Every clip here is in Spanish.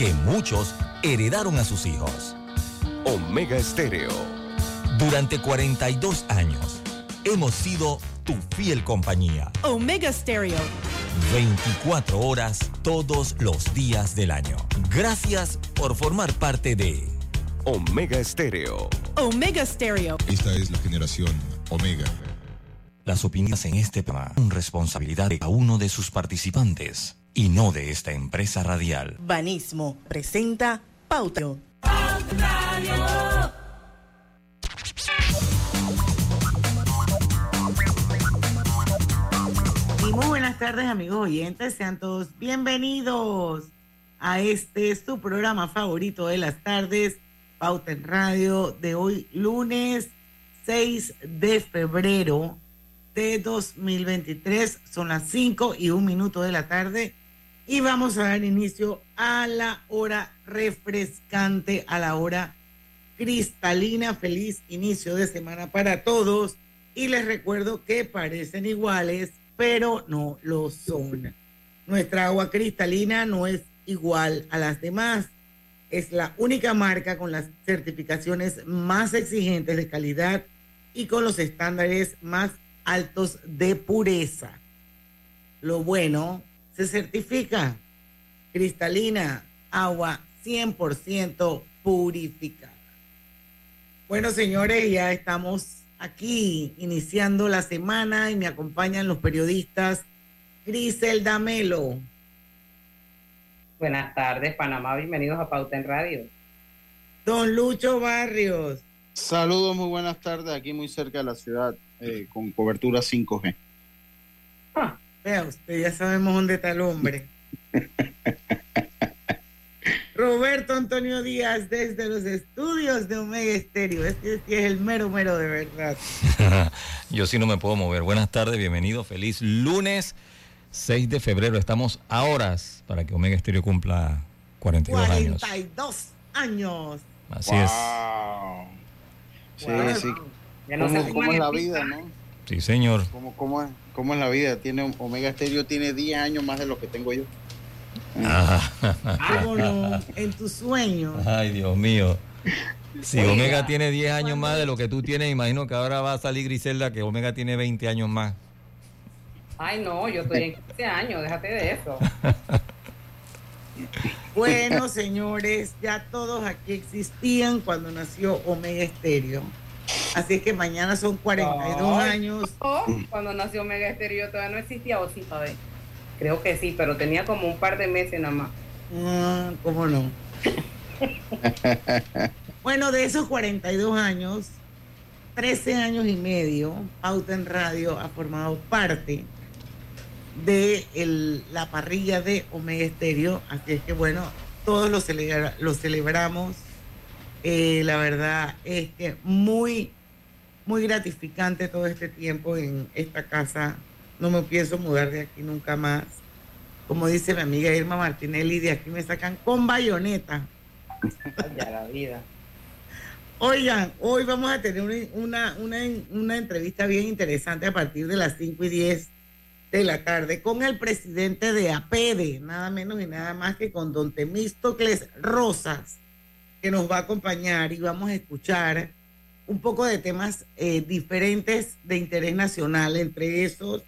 que muchos heredaron a sus hijos. Omega Estéreo. Durante 42 años hemos sido tu fiel compañía. Omega Stereo. 24 horas todos los días del año. Gracias por formar parte de Omega Estéreo. Omega Stereo. Esta es la generación Omega. Las opiniones en este programa son responsabilidad de cada uno de sus participantes y no de esta empresa radial. Banismo presenta Pauta. Y muy buenas tardes amigos oyentes, sean todos bienvenidos a este su programa favorito de las tardes, Pauta en Radio, de hoy lunes 6 de febrero de 2023. Son las 5 y un minuto de la tarde y vamos a dar inicio a la hora refrescante, a la hora cristalina. Feliz inicio de semana para todos y les recuerdo que parecen iguales, pero no lo son. Nuestra agua cristalina no es igual a las demás. Es la única marca con las certificaciones más exigentes de calidad y con los estándares más altos de pureza. Lo bueno se certifica cristalina, agua 100% purificada. Bueno, señores, ya estamos aquí iniciando la semana y me acompañan los periodistas Griselda Melo. Buenas tardes, Panamá. Bienvenidos a Pauta en Radio. Don Lucho Barrios. Saludos, muy buenas tardes. Aquí muy cerca de la ciudad, eh, con cobertura 5G. Vea usted, ya sabemos dónde está el hombre. Roberto Antonio Díaz desde los estudios de Omega Estéreo. Este sí es el mero mero de verdad. Yo sí no me puedo mover. Buenas tardes, bienvenido. Feliz lunes 6 de febrero. Estamos a horas para que Omega Estéreo cumpla 42, años. 42 años. Así es. Wow. Sí, Wow. sí. Ya no ¿Cómo, cómo es la vida, no? Sí, señor. ¿Cómo, cómo, es, ¿Cómo es la vida? Tiene Omega Stereo tiene 10 años más de lo que tengo yo. Ajá. ¿Cómo no? En tus sueños. Ay, Dios mío. Si Oiga. Omega tiene 10 años más de lo que tú tienes, imagino que ahora va a salir Griselda que Omega tiene 20 años más. Ay, no, yo estoy en 15 años, déjate de eso. Bueno, señores, ya todos aquí existían cuando nació Omega Estéreo. Así que mañana son 42 Ay. años. Oh, cuando nació Mega Estéreo todavía no existía, o sí, a ver. Creo que sí, pero tenía como un par de meses nada más. Ah, ¿Cómo no? bueno, de esos 42 años, 13 años y medio, Pauta en Radio ha formado parte de el- la parrilla de Omega Estéreo. Así es que bueno, todos lo, celebra- lo celebramos. Eh, la verdad es que muy, muy gratificante todo este tiempo en esta casa. No me pienso mudar de aquí nunca más. Como dice mi amiga Irma Martinelli, de aquí me sacan con bayoneta. Ay, Ya la vida. Oigan, hoy vamos a tener una, una, una, una entrevista bien interesante a partir de las 5 y 10 de la tarde con el presidente de APEDE, nada menos y nada más que con don Temístocles Rosas, que nos va a acompañar y vamos a escuchar un poco de temas eh, diferentes de interés nacional, entre esos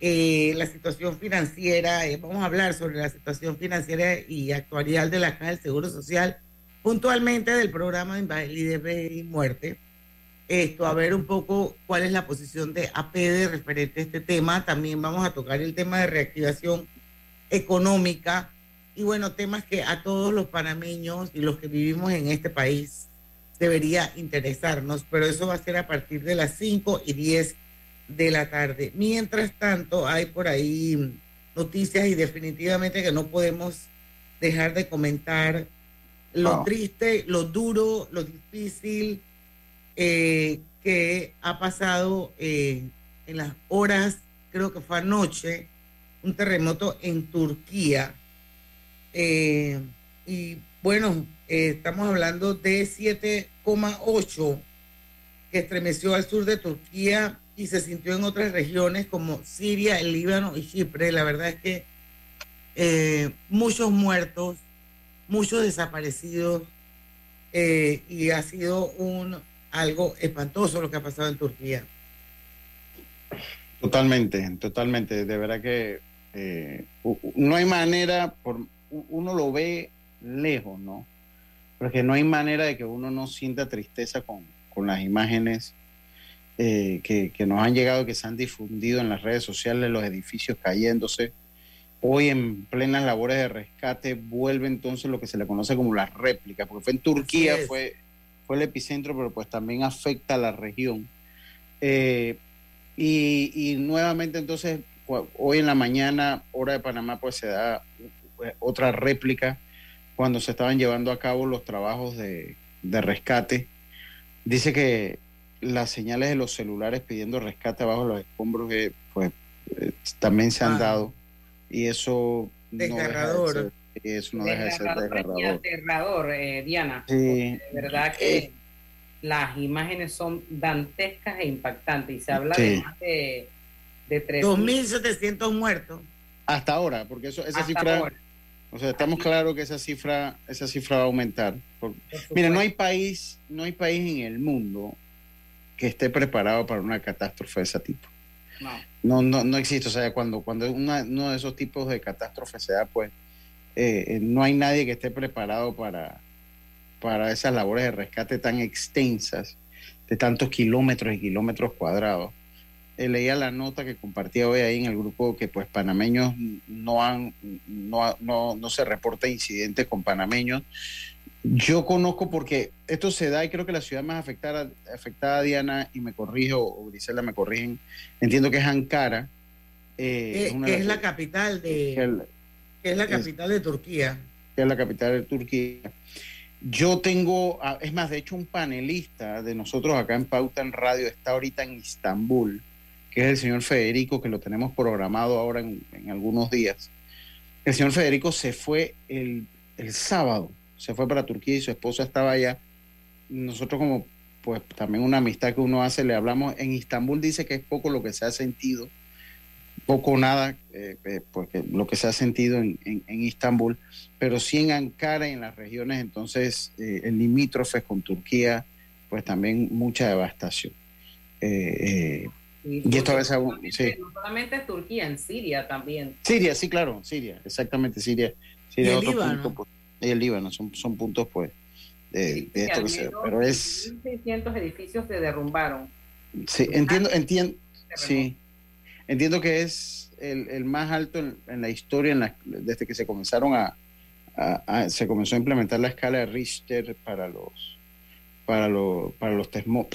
eh, la situación financiera, eh, vamos a hablar sobre la situación financiera y actuarial de la Caja del Seguro Social puntualmente del programa de invalidez y muerte. Esto, a ver un poco cuál es la posición de APD referente a este tema. También vamos a tocar el tema de reactivación económica y bueno, temas que a todos los panameños y los que vivimos en este país debería interesarnos, pero eso va a ser a partir de las 5 y 10 de la tarde. Mientras tanto, hay por ahí noticias y definitivamente que no podemos dejar de comentar lo No. triste, lo duro, lo difícil eh, que ha pasado eh, en las horas, creo que fue anoche, un terremoto en Turquía. Eh, y bueno, eh, estamos hablando de 7,8 que estremeció al sur de Turquía y se sintió en otras regiones como Siria, el Líbano y Chipre. La verdad es que eh, muchos muertos, muchos desaparecidos eh, y ha sido un algo espantoso lo que ha pasado en Turquía. Totalmente, totalmente. De verdad que no hay manera, por, uno lo ve lejos, ¿no? Porque no hay manera de que uno no sienta tristeza con, con las imágenes eh, que, que nos han llegado, que se han difundido en las redes sociales, los edificios cayéndose. Hoy en plenas labores de rescate vuelve entonces lo que se le conoce como las réplicas, porque fue en Turquía, fue, fue el epicentro, pero pues también afecta a la región. Eh, y, y nuevamente entonces, hoy en la mañana, hora de Panamá, pues se da eh, otra réplica cuando se estaban llevando a cabo los trabajos de, de rescate. Dice que las señales de los celulares pidiendo rescate abajo de los escombros eh, pues, eh, también se han Ah. dado y eso no deja de Desgarrador. ser, eso no deja de ser Desgarrador desgarrador. aterrador, eh, Diana. Sí. De verdad que Eh. las imágenes son dantescas e impactantes y se habla Sí. de más de, de 3.000 2.700 muertos. Hasta ahora, porque eso, esa hasta cifra, ahora, o sea, estamos claros que esa cifra, esa cifra va a aumentar. Mira, no hay país, no hay país en el mundo que esté preparado para una catástrofe de ese tipo. No. No, no, no existe. O sea, cuando, cuando una- uno de esos tipos de catástrofes se da, pues eh, eh, no hay nadie que esté preparado para, para esas labores de rescate tan extensas, de tantos kilómetros y kilómetros cuadrados. Eh, leía la nota que compartía hoy ahí en el grupo que pues panameños no han, no, no, no se reporta incidentes con panameños. Yo conozco porque esto se da y creo que la ciudad más afectada, afectada Diana, y me corrijo, o Grisela me corrigen, entiendo que es Ankara. eh, una que es la capital de, el- que es la es- capital de Turquía. que es la capital de Turquía. Yo tengo, ah, es más, de hecho, un panelista de nosotros acá en Pauta en Radio está ahorita en Istambul, que es el señor Federico, que lo tenemos programado ahora en, en algunos días. El señor Federico se fue el, el sábado, se fue para Turquía y su esposa estaba allá. Nosotros como, pues también una amistad que uno hace, le hablamos. En Istambul dice que es poco lo que se ha sentido, poco o nada, eh, eh, porque lo que se ha sentido en, en, en Istambul pero sí en Ankara y en las regiones entonces eh, en limítrofes con Turquía, pues también mucha devastación. Eh, eh, Y esto a veces no aún- solamente- sí. No solamente en Turquía, en Siria también. Siria, sí, claro, Siria, exactamente, Siria. Siria Y el es otro Líbano. punto, pues, y el Líbano, son, son puntos, pues, de, Sí, de esto que se Pero es, 1.600 edificios se derrumbaron. sí, entiendo, entiendo, sí, entiendo que es el, el más alto en, en la historia, en la- desde que se comenzaron a, a- a- se comenzó a implementar la escala de Richter para los para los para los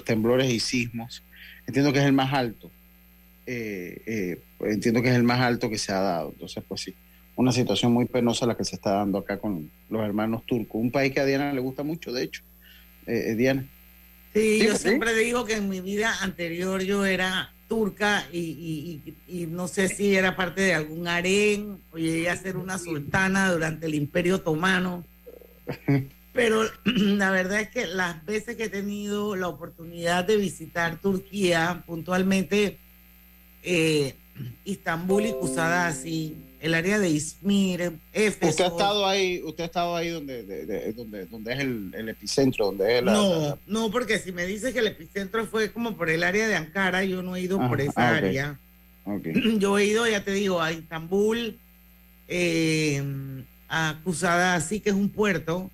temblores y sismos. Entiendo que es el más alto. Eh, eh, pues entiendo que es el más alto que se ha dado. Entonces, pues sí, una situación muy penosa la que se está dando acá con los hermanos turcos. Un país que a Diana le gusta mucho, de hecho. Eh, eh, Diana. Sí, Sí, yo sí. siempre digo que en mi vida anterior yo era turca y, y- y- y no sé si era parte de algún harén o llegué a ser una sultana durante el Imperio Otomano. Pero la verdad es que las veces que he tenido la oportunidad de visitar Turquía, puntualmente eh, Istambul y Kusadasi, el área de Izmir, Éfeso. Usted ha estado ahí, usted ha estado ahí donde, de- de- donde, donde es el, el epicentro, donde es la, no, la- la- no, porque si me dice que el epicentro fue como por el área de Ankara, yo no he ido Ah, por esa ah, ok. área. ok. Yo he ido, ya te digo, a Istambul, eh, a Kusadasi, que es un puerto,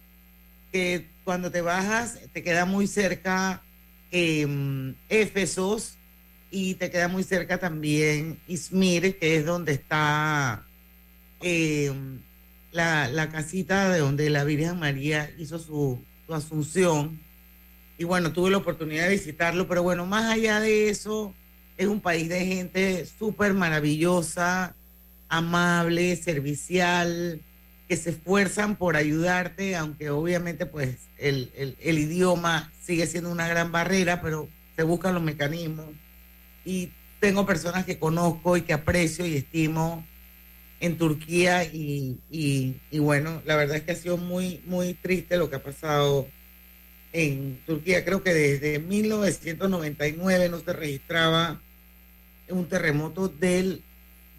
que cuando te bajas te queda muy cerca eh, Éfesos y te queda muy cerca también Izmir, que es donde está eh, la, la casita de donde la Virgen María hizo su, su asunción. Y bueno, tuve la oportunidad de visitarlo, pero bueno, más allá de eso, es un país de gente súper maravillosa, amable, servicial, que se esfuerzan por ayudarte, aunque obviamente pues el, el, idioma sigue siendo una gran barrera, pero se buscan los mecanismos. Y tengo personas que conozco y que aprecio y estimo en Turquía y, y, y, bueno, la verdad es que ha sido muy, muy triste lo que ha pasado en Turquía. Creo que desde 1999 no se registraba un terremoto del,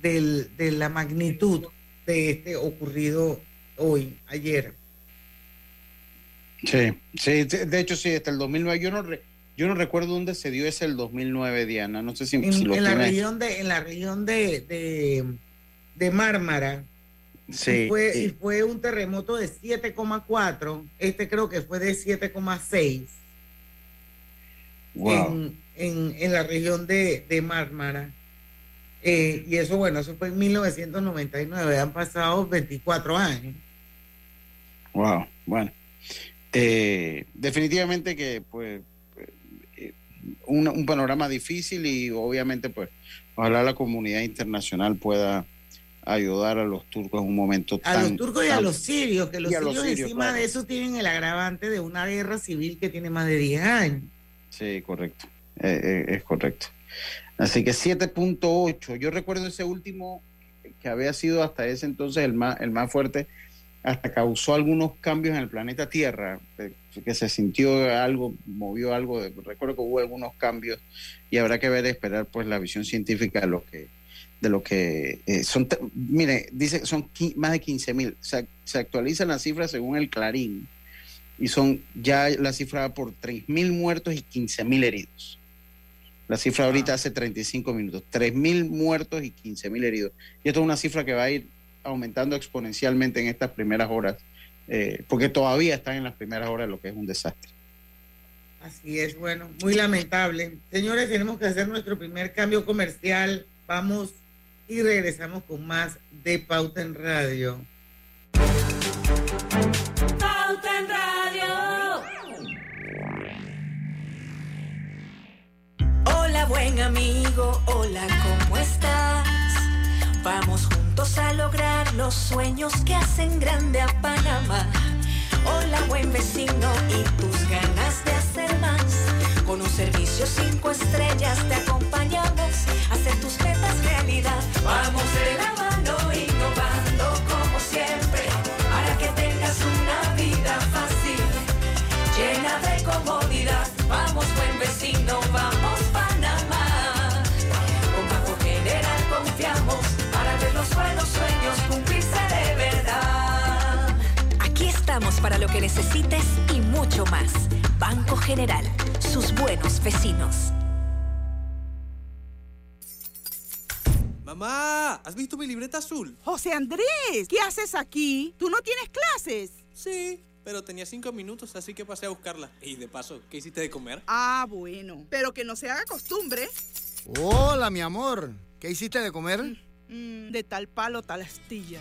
del, de la magnitud de este ocurrido hoy, ayer. Sí, sí, de hecho sí, hasta el 2009. Yo no, re, yo no recuerdo dónde se dio ese el 2009, Diana. No sé si, en, si lo en la región de En la región de, de, de Mármara. Sí, y, fue, y fue un terremoto de 7,4. Este creo que fue de 7,6 Wow. en, en, en la región de, de Mármara. Eh, y eso, bueno, eso fue en 1999. Han pasado 24 años. Wow, bueno. Eh, definitivamente que pues eh, un, un, panorama difícil y obviamente pues ojalá la comunidad internacional pueda ayudar a los turcos en un momento a tan, los turcos y tan, a los sirios, que los a sirios los sirios, encima claro. de eso tienen el agravante de una guerra civil que tiene más de 10 años. Sí, correcto. Eh, es correcto. Así que 7.8. Yo recuerdo ese último que había sido hasta ese entonces el más, el más fuerte, hasta causó algunos cambios en el planeta Tierra, eh, que se sintió algo, movió algo. De, recuerdo que hubo algunos cambios y habrá que ver, esperar pues la visión científica de lo que de lo que eh, son, mire, dice son más de 15 mil, se, se actualizan las cifras según el Clarín y son ya la cifra por 3 mil muertos y 15 mil heridos. La cifra ahorita hace 35 minutos. 3.000 muertos y 15.000 heridos. Y esto es una cifra que va a ir aumentando exponencialmente en estas primeras horas, eh, porque todavía están en las primeras horas, lo que es un desastre. Así es, bueno, muy lamentable. Señores, tenemos que hacer nuestro primer cambio comercial. Vamos y regresamos con más de Pauta en Radio. Hola, buen amigo, hola, ¿cómo estás? Vamos juntos a lograr los sueños que hacen grande a Panamá. Hola, buen vecino, y tus ganas de hacer más. Con un servicio cinco estrellas te acompañamos a hacer tus metas realidad. Vamos de la necesites y mucho más. Banco General, sus buenos vecinos. Mamá, ¿has visto mi libreta azul? José Andrés, ¿qué haces aquí? ¿Tú no tienes clases? Sí, pero tenía cinco minutos, así que pasé a buscarla. Y de paso, ¿qué hiciste de comer? Ah, bueno. Pero que no se haga costumbre. Hola, mi amor. ¿Qué hiciste de comer? Mm, de tal palo, tal astilla.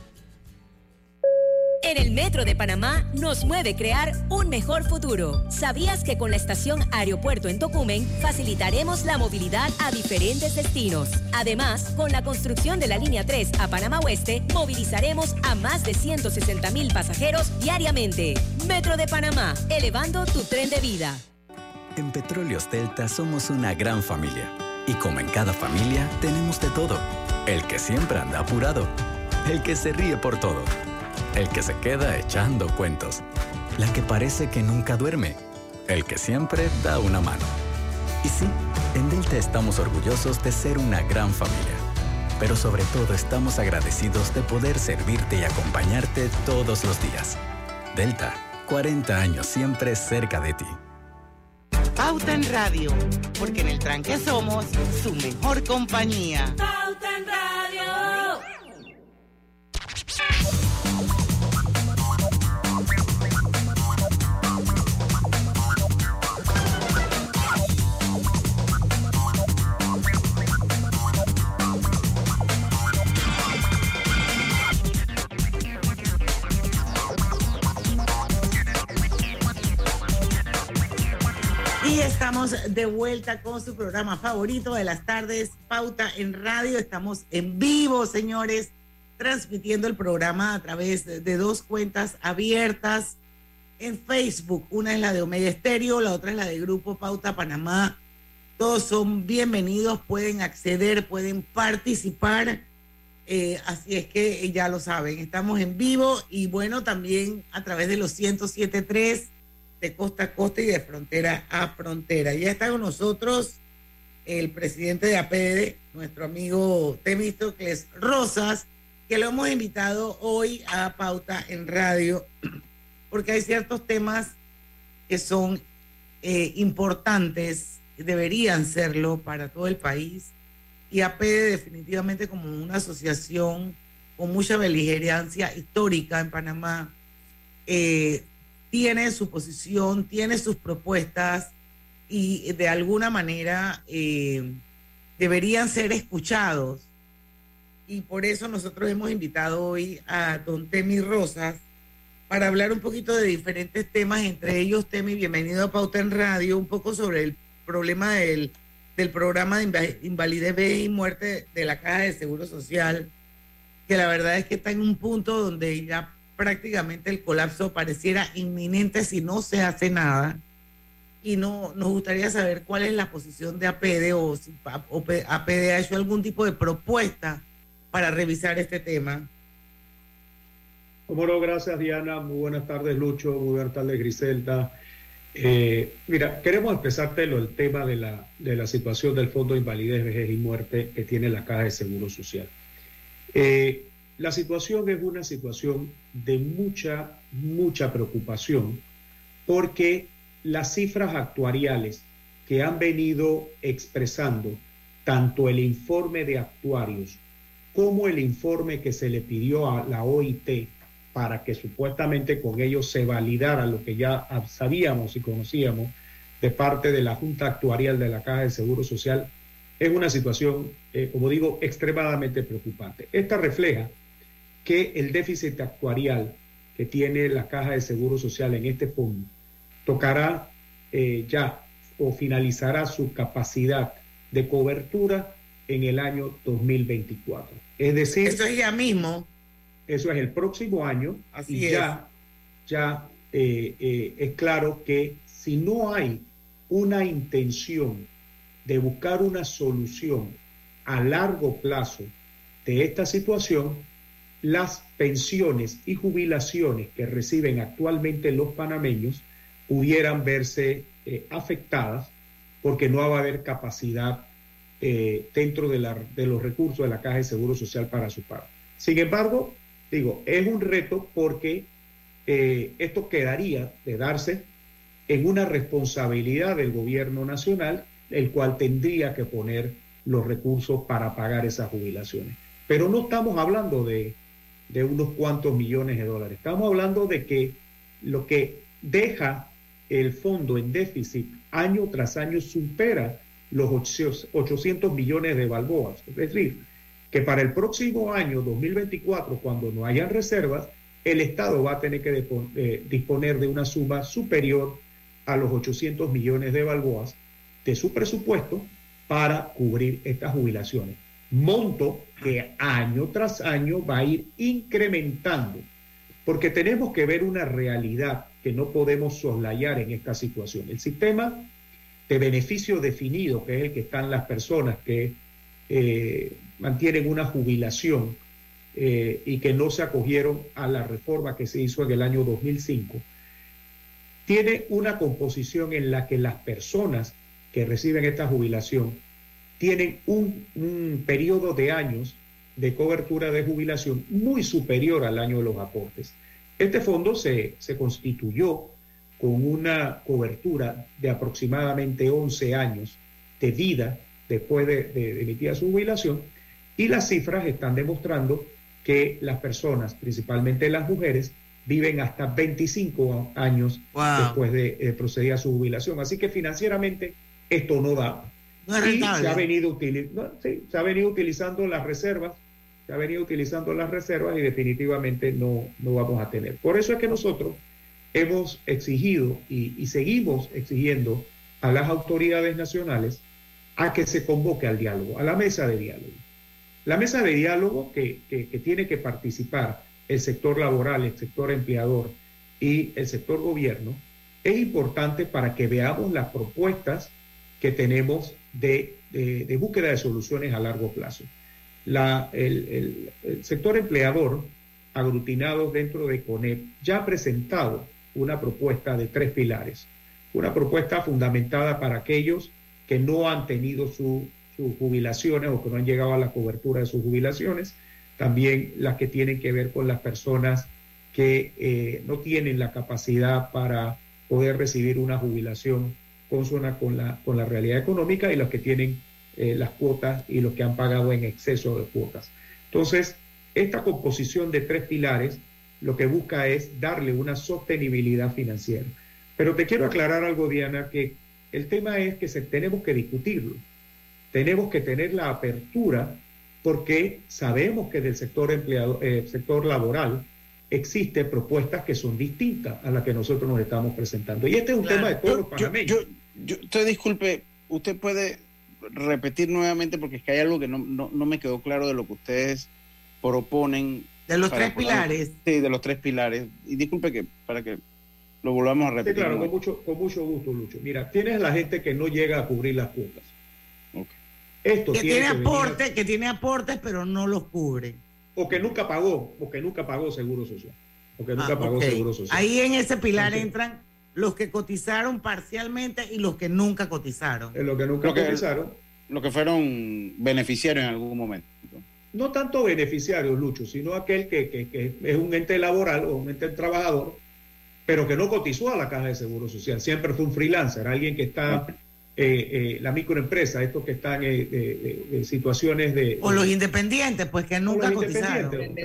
En el Metro de Panamá nos mueve crear un mejor futuro. ¿Sabías que con la estación Aeropuerto en Tocumen facilitaremos la movilidad a diferentes destinos? Además, con la construcción de la línea 3 a Panamá Oeste, movilizaremos a más de 160 mil pasajeros diariamente. Metro de Panamá, elevando tu tren de vida. En Petróleos Delta somos una gran familia. Y como en cada familia, tenemos de todo. El que siempre anda apurado. El que se ríe por todo el que se queda echando cuentos, la que parece que nunca duerme, el que siempre da una mano. Y sí, en Delta estamos orgullosos de ser una gran familia, pero sobre todo estamos agradecidos de poder servirte y acompañarte todos los días. Delta, 40 años siempre cerca de ti. Pauta en Radio, porque en el tranque somos su mejor compañía. Pauta en Radio. De vuelta con su programa favorito de las tardes, Pauta en Radio. Estamos en vivo, señores, transmitiendo el programa a través de dos cuentas abiertas en Facebook. Una es la de Omega Estéreo, la otra es la de Grupo Pauta Panamá. Todos son bienvenidos, pueden acceder, pueden participar. Eh, así es que eh, ya lo saben, estamos en vivo y bueno, también a través de los 107.3 de costa a costa y de frontera a frontera. Ya está con nosotros el presidente de APD, nuestro amigo Temístocles Rosas, que lo hemos invitado hoy a Pauta en Radio, porque hay ciertos temas que son eh, importantes, deberían serlo para todo el país, y APD definitivamente como una asociación con mucha beligerancia histórica en Panamá, eh, tiene su posición, tiene sus propuestas y de alguna manera eh, deberían ser escuchados. Y por eso nosotros hemos invitado hoy a don Temi Rosas para hablar un poquito de diferentes temas, entre ellos, Temi, bienvenido a Pauta en Radio, un poco sobre el problema del, del programa de inva- invalidez, y muerte de la Caja de Seguro Social, que la verdad es que está en un punto donde ya prácticamente el colapso pareciera inminente si no se hace nada. Y no nos gustaría saber cuál es la posición de APD o si APD ha hecho algún tipo de propuesta para revisar este tema. Como no, gracias Diana, muy buenas tardes Lucho, muy buenas tardes Griselda. Eh, mira, queremos empezártelo el tema de la, de la situación del Fondo de Invalidez, Vejez y Muerte que tiene la Caja de Seguro Social. Eh, la situación es una situación de mucha, mucha preocupación porque las cifras actuariales que han venido expresando tanto el informe de actuarios como el informe que se le pidió a la OIT para que supuestamente con ellos se validara lo que ya sabíamos y conocíamos de parte de la Junta Actuarial de la Caja de Seguro Social, es una situación, eh, como digo, extremadamente preocupante. Esta refleja que el déficit actuarial que tiene la Caja de Seguro Social en este fondo tocará eh, ya o finalizará su capacidad de cobertura en el año 2024. Es decir, Eso es ya mismo. eso es el próximo año Así y es. ya, ya eh, eh, es claro que si no hay una intención de buscar una solución a largo plazo de esta situación, las pensiones y jubilaciones que reciben actualmente los panameños pudieran verse eh, afectadas porque no va a haber capacidad eh, dentro de, la- de los recursos de la Caja de Seguro Social para su pago. Sin embargo, digo, es un reto porque eh, esto quedaría de darse en una responsabilidad del gobierno nacional, el cual tendría que poner los recursos para pagar esas jubilaciones. Pero no estamos hablando de, de unos cuantos millones de dólares, estamos hablando de que lo que deja el fondo en déficit año tras año supera los 800 millones de balboas. Es decir, que para el próximo año 2024, cuando no hayan reservas, el Estado va a tener que eh, disponer de una suma superior a los 800 millones de balboas de su presupuesto para cubrir estas jubilaciones. Monto que año tras año va a ir incrementando, porque tenemos que ver una realidad que no podemos soslayar en esta situación. El sistema de beneficio definido, que es el que están las personas que eh, mantienen una jubilación eh, y que no se acogieron a la reforma que se hizo en el año 2005, tiene una composición en la que las personas que reciben esta jubilación tienen un, un periodo de años de cobertura de jubilación muy superior al año de los aportes. Este fondo se, se constituyó con una cobertura de aproximadamente 11 años de vida después de, de, emitida su jubilación y las cifras están demostrando que las personas, principalmente las mujeres, viven hasta 25 años después de eh, proceder a su jubilación. Así que financieramente esto no da. Y se ha, venido sí, se ha venido utilizando las reservas, se ha venido utilizando las reservas y definitivamente no, no vamos a tener. Por eso es que nosotros hemos exigido y, seguimos exigiendo a las autoridades nacionales a que se convoque al diálogo, a la mesa de diálogo. La mesa de diálogo que, que, tiene que participar el sector laboral, el sector empleador y el sector gobierno, es importante para que veamos las propuestas que tenemos de, búsqueda de soluciones a largo plazo. La, el, el, sector empleador, aglutinado dentro de CONEP, ya ha presentado una propuesta de tres pilares. Una propuesta fundamentada para aquellos que no han tenido sus jubilaciones o que no han llegado a la cobertura de sus jubilaciones. También las que tienen que ver con las personas que eh, no tienen la capacidad para poder recibir una jubilación consona con la, con la realidad económica y los que tienen eh, las cuotas y los que han pagado en exceso de cuotas. Entonces, esta composición de tres pilares lo que busca es darle una sostenibilidad financiera. Pero te quiero aclarar algo, Diana, que el tema es que se, tenemos que discutirlo. Tenemos que tener la apertura porque sabemos que del sector, empleado, eh, sector laboral existen propuestas que son distintas a las que nosotros nos estamos presentando. Y este es un tema de todos los panameños. Yo, usted disculpe, usted puede repetir nuevamente porque es que hay algo que no, no me quedó claro de lo que ustedes proponen de los tres pilares. Sí, de los tres pilares. Y disculpe que para que lo volvamos a repetir. Sí, claro, con mucho, con mucho gusto, Lucho. Mira, tienes la gente que no llega a cubrir las cuotas. Esto que tiene, aportes, que tiene aportes, pero no los cubre. O que nunca pagó, o que nunca pagó seguro social. O que nunca ah, pagó seguro social. Ahí en ese pilar entran los que cotizaron parcialmente y los que nunca cotizaron. En lo que nunca cotizaron. Lo que fueron beneficiarios en algún momento no tanto beneficiarios, Lucho, sino aquel que, es un ente laboral o un ente trabajador, pero que no cotizó a la caja de seguro social, siempre fue un freelancer, alguien que está, eh, eh, la microempresa, estos que están en eh, situaciones de... O los independientes, pues que nunca cotizaron.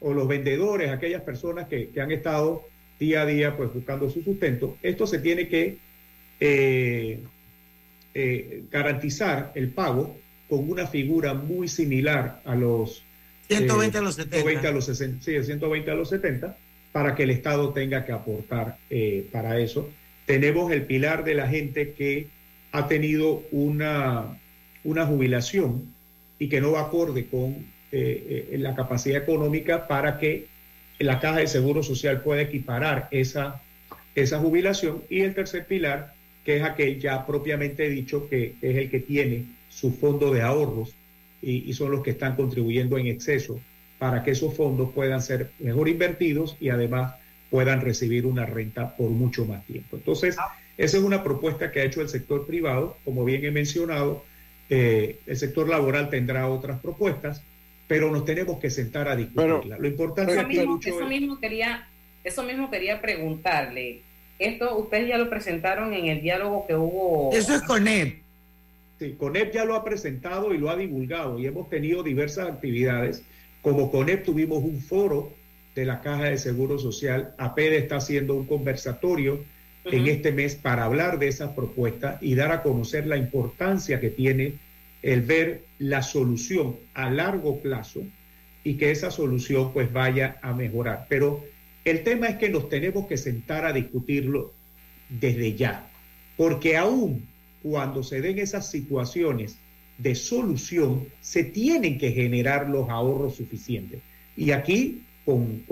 O los vendedores, aquellas personas que, han estado día a día pues buscando su sustento. Esto se tiene que garantizar el pago con una figura muy similar a los 120 a los 70. 120 a los 60, sí, 120 a los 70, para que el Estado tenga que aportar eh, para eso. Tenemos el pilar de la gente que ha tenido una, una jubilación y que no va acorde con eh, eh, la capacidad económica para que la caja de seguro social pueda equiparar esa, esa jubilación. Y el tercer pilar, que es aquel ya propiamente dicho, que es el que tiene su fondo de ahorros y, son los que están contribuyendo en exceso para que esos fondos puedan ser mejor invertidos y además puedan recibir una renta por mucho más tiempo. Entonces, esa es una propuesta que ha hecho el sector privado. Como bien he mencionado, eh, el sector laboral tendrá otras propuestas, pero nos tenemos que sentar a discutirla. Lo importante eso, mismo, eso mismo quería, eso mismo quería preguntarle. Esto ustedes ya lo presentaron en el diálogo que hubo. Eso es con él. Sí, CONEP ya lo ha presentado y lo ha divulgado y hemos tenido diversas actividades. Como CONEP tuvimos un foro de la Caja de Seguro Social. APED está haciendo un conversatorio en este mes para hablar de esas propuestas y dar a conocer la importancia que tiene el ver la solución a largo plazo y que esa solución pues vaya a mejorar. Pero el tema es que nos tenemos que sentar a discutirlo desde ya, porque aún cuando se den esas situaciones de solución, se tienen que generar los ahorros suficientes. Y aquí, con,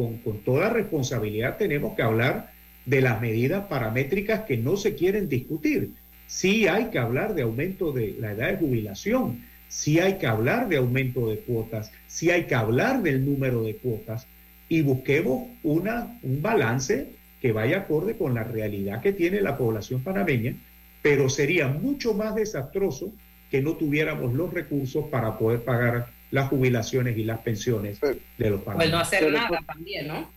toda responsabilidad, tenemos que hablar de las medidas paramétricas que no se quieren discutir. Sí hay que hablar de aumento de la edad de jubilación, sí hay que hablar de aumento de cuotas, sí hay que hablar del número de cuotas y busquemos una, un balance que vaya acorde con la realidad que tiene la población panameña pero sería mucho más desastroso que no tuviéramos los recursos para poder pagar las jubilaciones y las pensiones de los O el no panameños. hacer nada también, ¿no?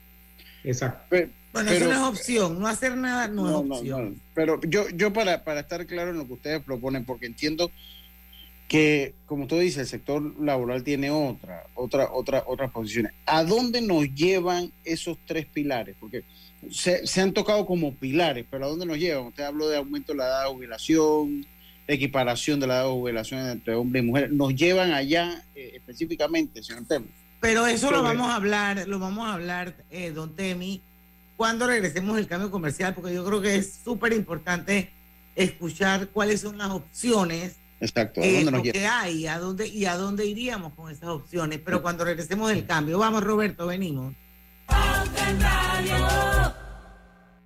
Exacto. Bueno, eso no es opción. No hacer nada no, No, es opción. no. Pero yo, yo para, para estar claro en lo que ustedes proponen, porque entiendo que, como tú dices, el sector laboral tiene otra, otra, otra, otras posiciones. ¿A dónde nos llevan esos tres pilares? Porque se, se han tocado como pilares, pero ¿a dónde nos llevan? Usted habló de aumento de la edad de jubilación, equiparación de la edad de jubilación entre hombres y mujeres. ¿Nos llevan allá eh, específicamente, señor Temo? Pero eso lo vamos a hablar, lo vamos a hablar, eh, don Temi, cuando regresemos del cambio comercial, porque yo creo que es súper importante escuchar cuáles son las opciones Exacto. ¿A eh, dónde nos lo que hay, a dónde y a dónde iríamos con esas opciones. Pero cuando regresemos del cambio, vamos Roberto, venimos.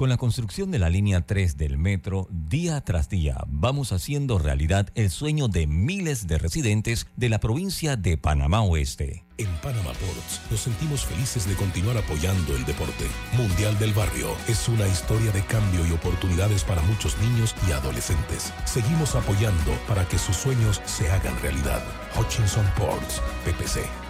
Con la construcción de la línea 3 del metro, día tras día vamos haciendo realidad el sueño de miles de residentes de la provincia de Panamá Oeste. En Panama Ports nos sentimos felices de continuar apoyando el deporte. Mundial del Barrio es una historia de cambio y oportunidades para muchos niños y adolescentes. Seguimos apoyando para que sus sueños se hagan realidad. Hutchinson Ports, PPC.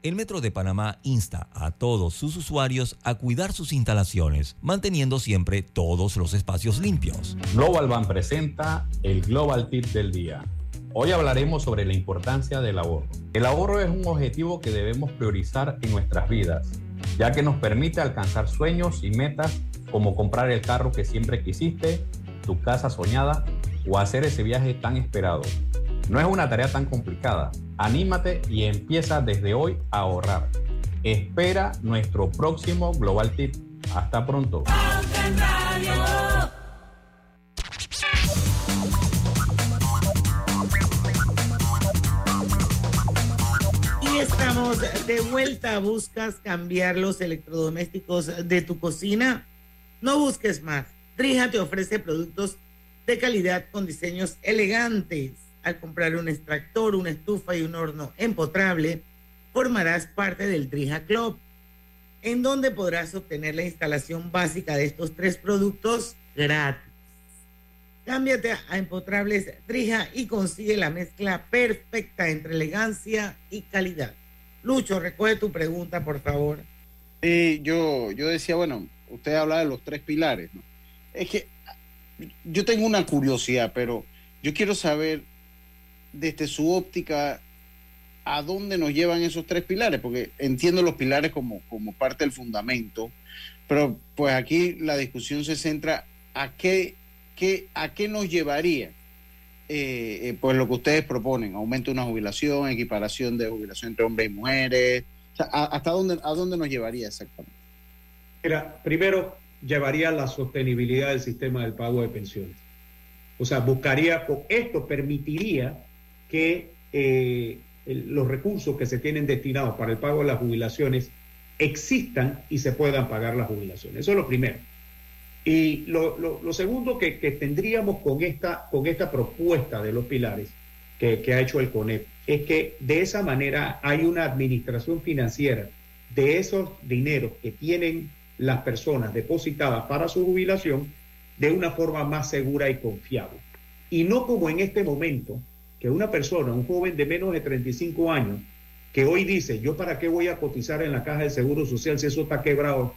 El Metro de Panamá insta a todos sus usuarios a cuidar sus instalaciones, manteniendo siempre todos los espacios limpios. Global Bank presenta el Global Tip del día. Hoy hablaremos sobre la importancia del ahorro. El ahorro es un objetivo que debemos priorizar en nuestras vidas, ya que nos permite alcanzar sueños y metas como comprar el carro que siempre quisiste, tu casa soñada o hacer ese viaje tan esperado. No es una tarea tan complicada. Anímate y empieza desde hoy a ahorrar. Espera nuestro próximo Global Tip. Hasta pronto. Y estamos de vuelta. ¿Buscas cambiar los electrodomésticos de tu cocina? No busques más. Drija te ofrece productos de calidad con diseños elegantes. Al comprar un extractor, una estufa y un horno empotrable, formarás parte del Drija Club, en donde podrás obtener la instalación básica de estos tres productos gratis. Cámbiate a Empotrables Drija y consigue la mezcla perfecta entre elegancia y calidad. Lucho, recoge tu pregunta, por favor. Sí, yo, yo decía, bueno, usted habla de los tres pilares, ¿no? Es que yo tengo una curiosidad, pero yo quiero saber desde su óptica a dónde nos llevan esos tres pilares, porque entiendo los pilares como, como parte del fundamento, pero pues aquí la discusión se centra a qué, qué, a qué nos llevaría eh, eh, pues lo que ustedes proponen, aumento de una jubilación, equiparación de jubilación entre hombres y mujeres, o sea, ¿hasta dónde, a dónde nos llevaría exactamente? Mira, primero llevaría la sostenibilidad del sistema del pago de pensiones. O sea, buscaría, esto permitiría que eh, los recursos que se tienen destinados para el pago de las jubilaciones existan y se puedan pagar las jubilaciones. Eso es lo primero. Y lo, segundo que, que tendríamos con esta, con esta propuesta de los pilares que, que ha hecho el CONEP es que de esa manera hay una administración financiera de esos dineros que tienen las personas depositadas para su jubilación de una forma más segura y confiable. Y no como en este momento, que una persona, un joven de menos de 35 años, que hoy dice, yo para qué voy a cotizar en la caja de seguro social si eso está quebrado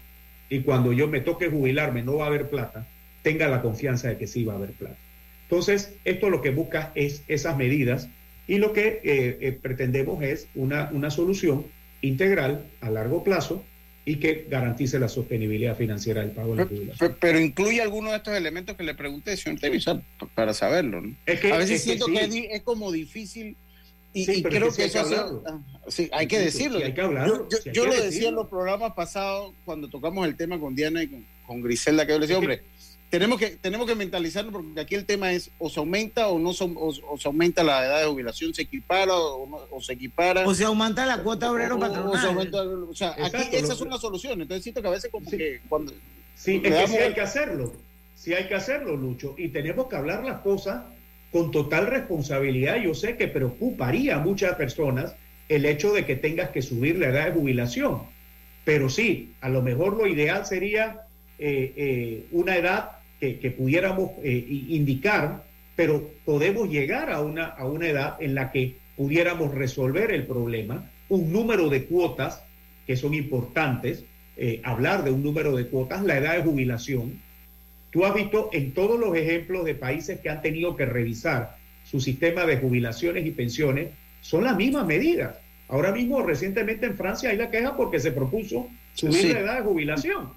y cuando yo me toque jubilarme no va a haber plata, tenga la confianza de que sí va a haber plata. Entonces, esto lo que busca es esas medidas y lo que eh, eh, pretendemos es una, una solución integral a largo plazo y que garantice la sostenibilidad financiera del pago de la jubilación. Pe- Pero incluye algunos de estos elementos que le pregunté, señor p- para saberlo. ¿no? Es que- a veces es siento que, sí. es, como difícil y, Sí, y pero creo es que eso hace- ah, sí, hay que decirlo. sí hay que hablarlo, yo lo decía en los programas pasados cuando tocamos el tema con Diana y con, con Griselda, que yo le decía, hombre, tenemos que, tenemos que mentalizarnos porque aquí el tema es o se aumenta o no se, o, o se aumenta la edad de jubilación, se equipara o, no- o se equipara. O se aumenta la cuota obrero O- o- o se patronal. aumenta- o sea, aquí Exacto, esas lo- son las soluciones. Entonces siento que a veces como que cuando... Sí, es que damos sí hay que hacerlo. Sí hay que hacerlo, Lucho. Y tenemos que hablar las cosas con total responsabilidad. Yo sé que preocuparía a muchas personas el hecho de que tengas que subir la edad de jubilación. Pero sí, a lo mejor lo ideal sería eh, eh, una edad que, que pudiéramos eh, indicar, pero podemos llegar a una, a una edad en la que pudiéramos resolver el problema, un número de cuotas que son importantes, eh, hablar de un número de cuotas, la edad de jubilación. Tú has visto en todos los ejemplos de países que han tenido que revisar su sistema de jubilaciones y pensiones, son las mismas medidas. Ahora mismo, recientemente en Francia hay la queja porque se propuso subir Sí. la edad de jubilación.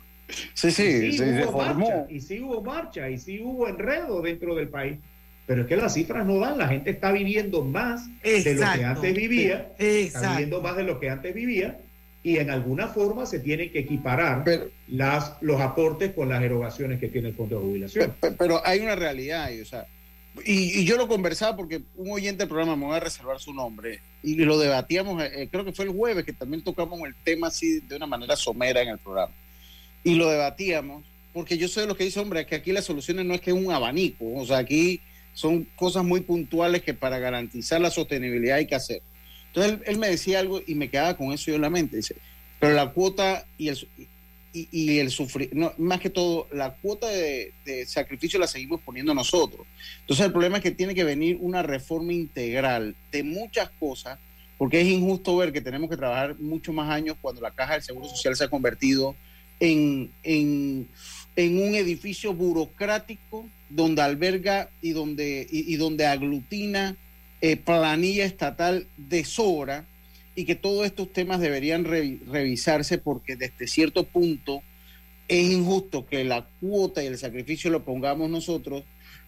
Sí, sí, Y sí, se hubo formó. marcha, y sí hubo marcha, y sí hubo enredo dentro del país. Pero es que las cifras no dan, la gente está viviendo más de lo que antes vivía, está viviendo más de lo que antes vivía, y en alguna forma se tienen que equiparar las, los aportes con las erogaciones que tiene el Fondo de Jubilación. Pe- Pero hay una realidad, y, o sea, y, y yo lo conversaba porque un oyente del programa, me voy a reservar su nombre, y lo debatíamos, eh, creo que fue el jueves, que también tocamos el tema así de una manera somera en el programa. Y lo debatíamos, porque yo de lo que dice, hombre, que aquí las soluciones no es que es un abanico, o sea, aquí son cosas muy puntuales que para garantizar la sostenibilidad hay que hacer. Entonces él, él me decía algo y me quedaba con eso yo en la mente, dice, pero la cuota y el, y, y el sufrir, no, más que todo, la cuota de, de sacrificio la seguimos poniendo nosotros. Entonces el problema es que tiene que venir una reforma integral de muchas cosas, porque es injusto ver que tenemos que trabajar mucho más años cuando la caja del Seguro Social se ha convertido en, en, en un edificio burocrático donde alberga y donde, y, donde aglutina eh, planilla estatal de sobra y que todos estos temas deberían revi- revisarse porque desde cierto punto es injusto que la cuota y el sacrificio lo pongamos nosotros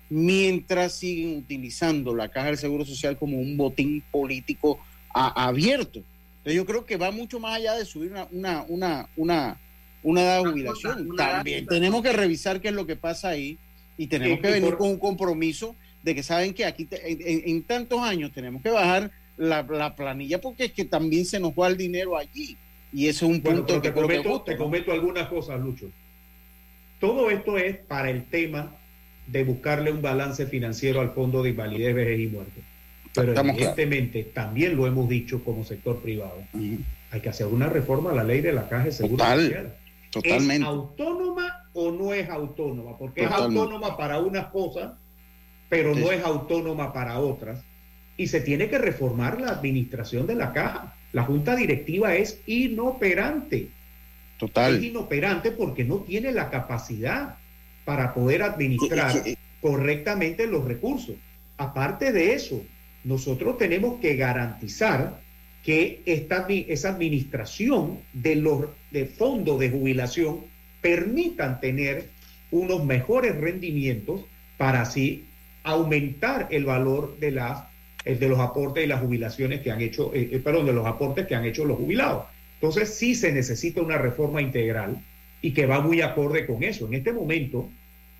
mientras siguen utilizando la caja del Seguro Social como un botín político abierto. Entonces yo creo que va mucho más allá de subir una, una, una, una, una edad de jubilación. También tenemos que revisar qué es lo que pasa ahí y tenemos que venir con un compromiso de que saben que aquí te- en, tantos años tenemos que bajar la, la planilla porque es que también se nos va el dinero allí. Y ese es un Bueno, punto pero que te que comento, te comento algunas cosas, Lucho. Todo esto es para el tema de buscarle un balance financiero al Fondo de Invalidez, Vejez y Muerte. Pero Estamos evidentemente también lo hemos dicho como sector privado. Hay que hacer una reforma a la ley de la caja de seguro social. Totalmente. ¿Es autónoma o no es autónoma? Porque Totalmente. es autónoma para unas cosas, pero Sí. no es autónoma para otras. Y se tiene que reformar la administración de la caja. La junta directiva es inoperante. Total. Es inoperante porque no tiene la capacidad para poder administrar correctamente los recursos. Aparte de eso, nosotros tenemos que garantizar que esta, esa administración de los de fondos de jubilación permitan tener unos mejores rendimientos para así aumentar el valor de las eh, de los aportes y las jubilaciones que han hecho, eh, eh, perdón, de los aportes que han hecho los jubilados. Entonces sí se necesita una reforma integral y que va muy acorde con eso. En este momento,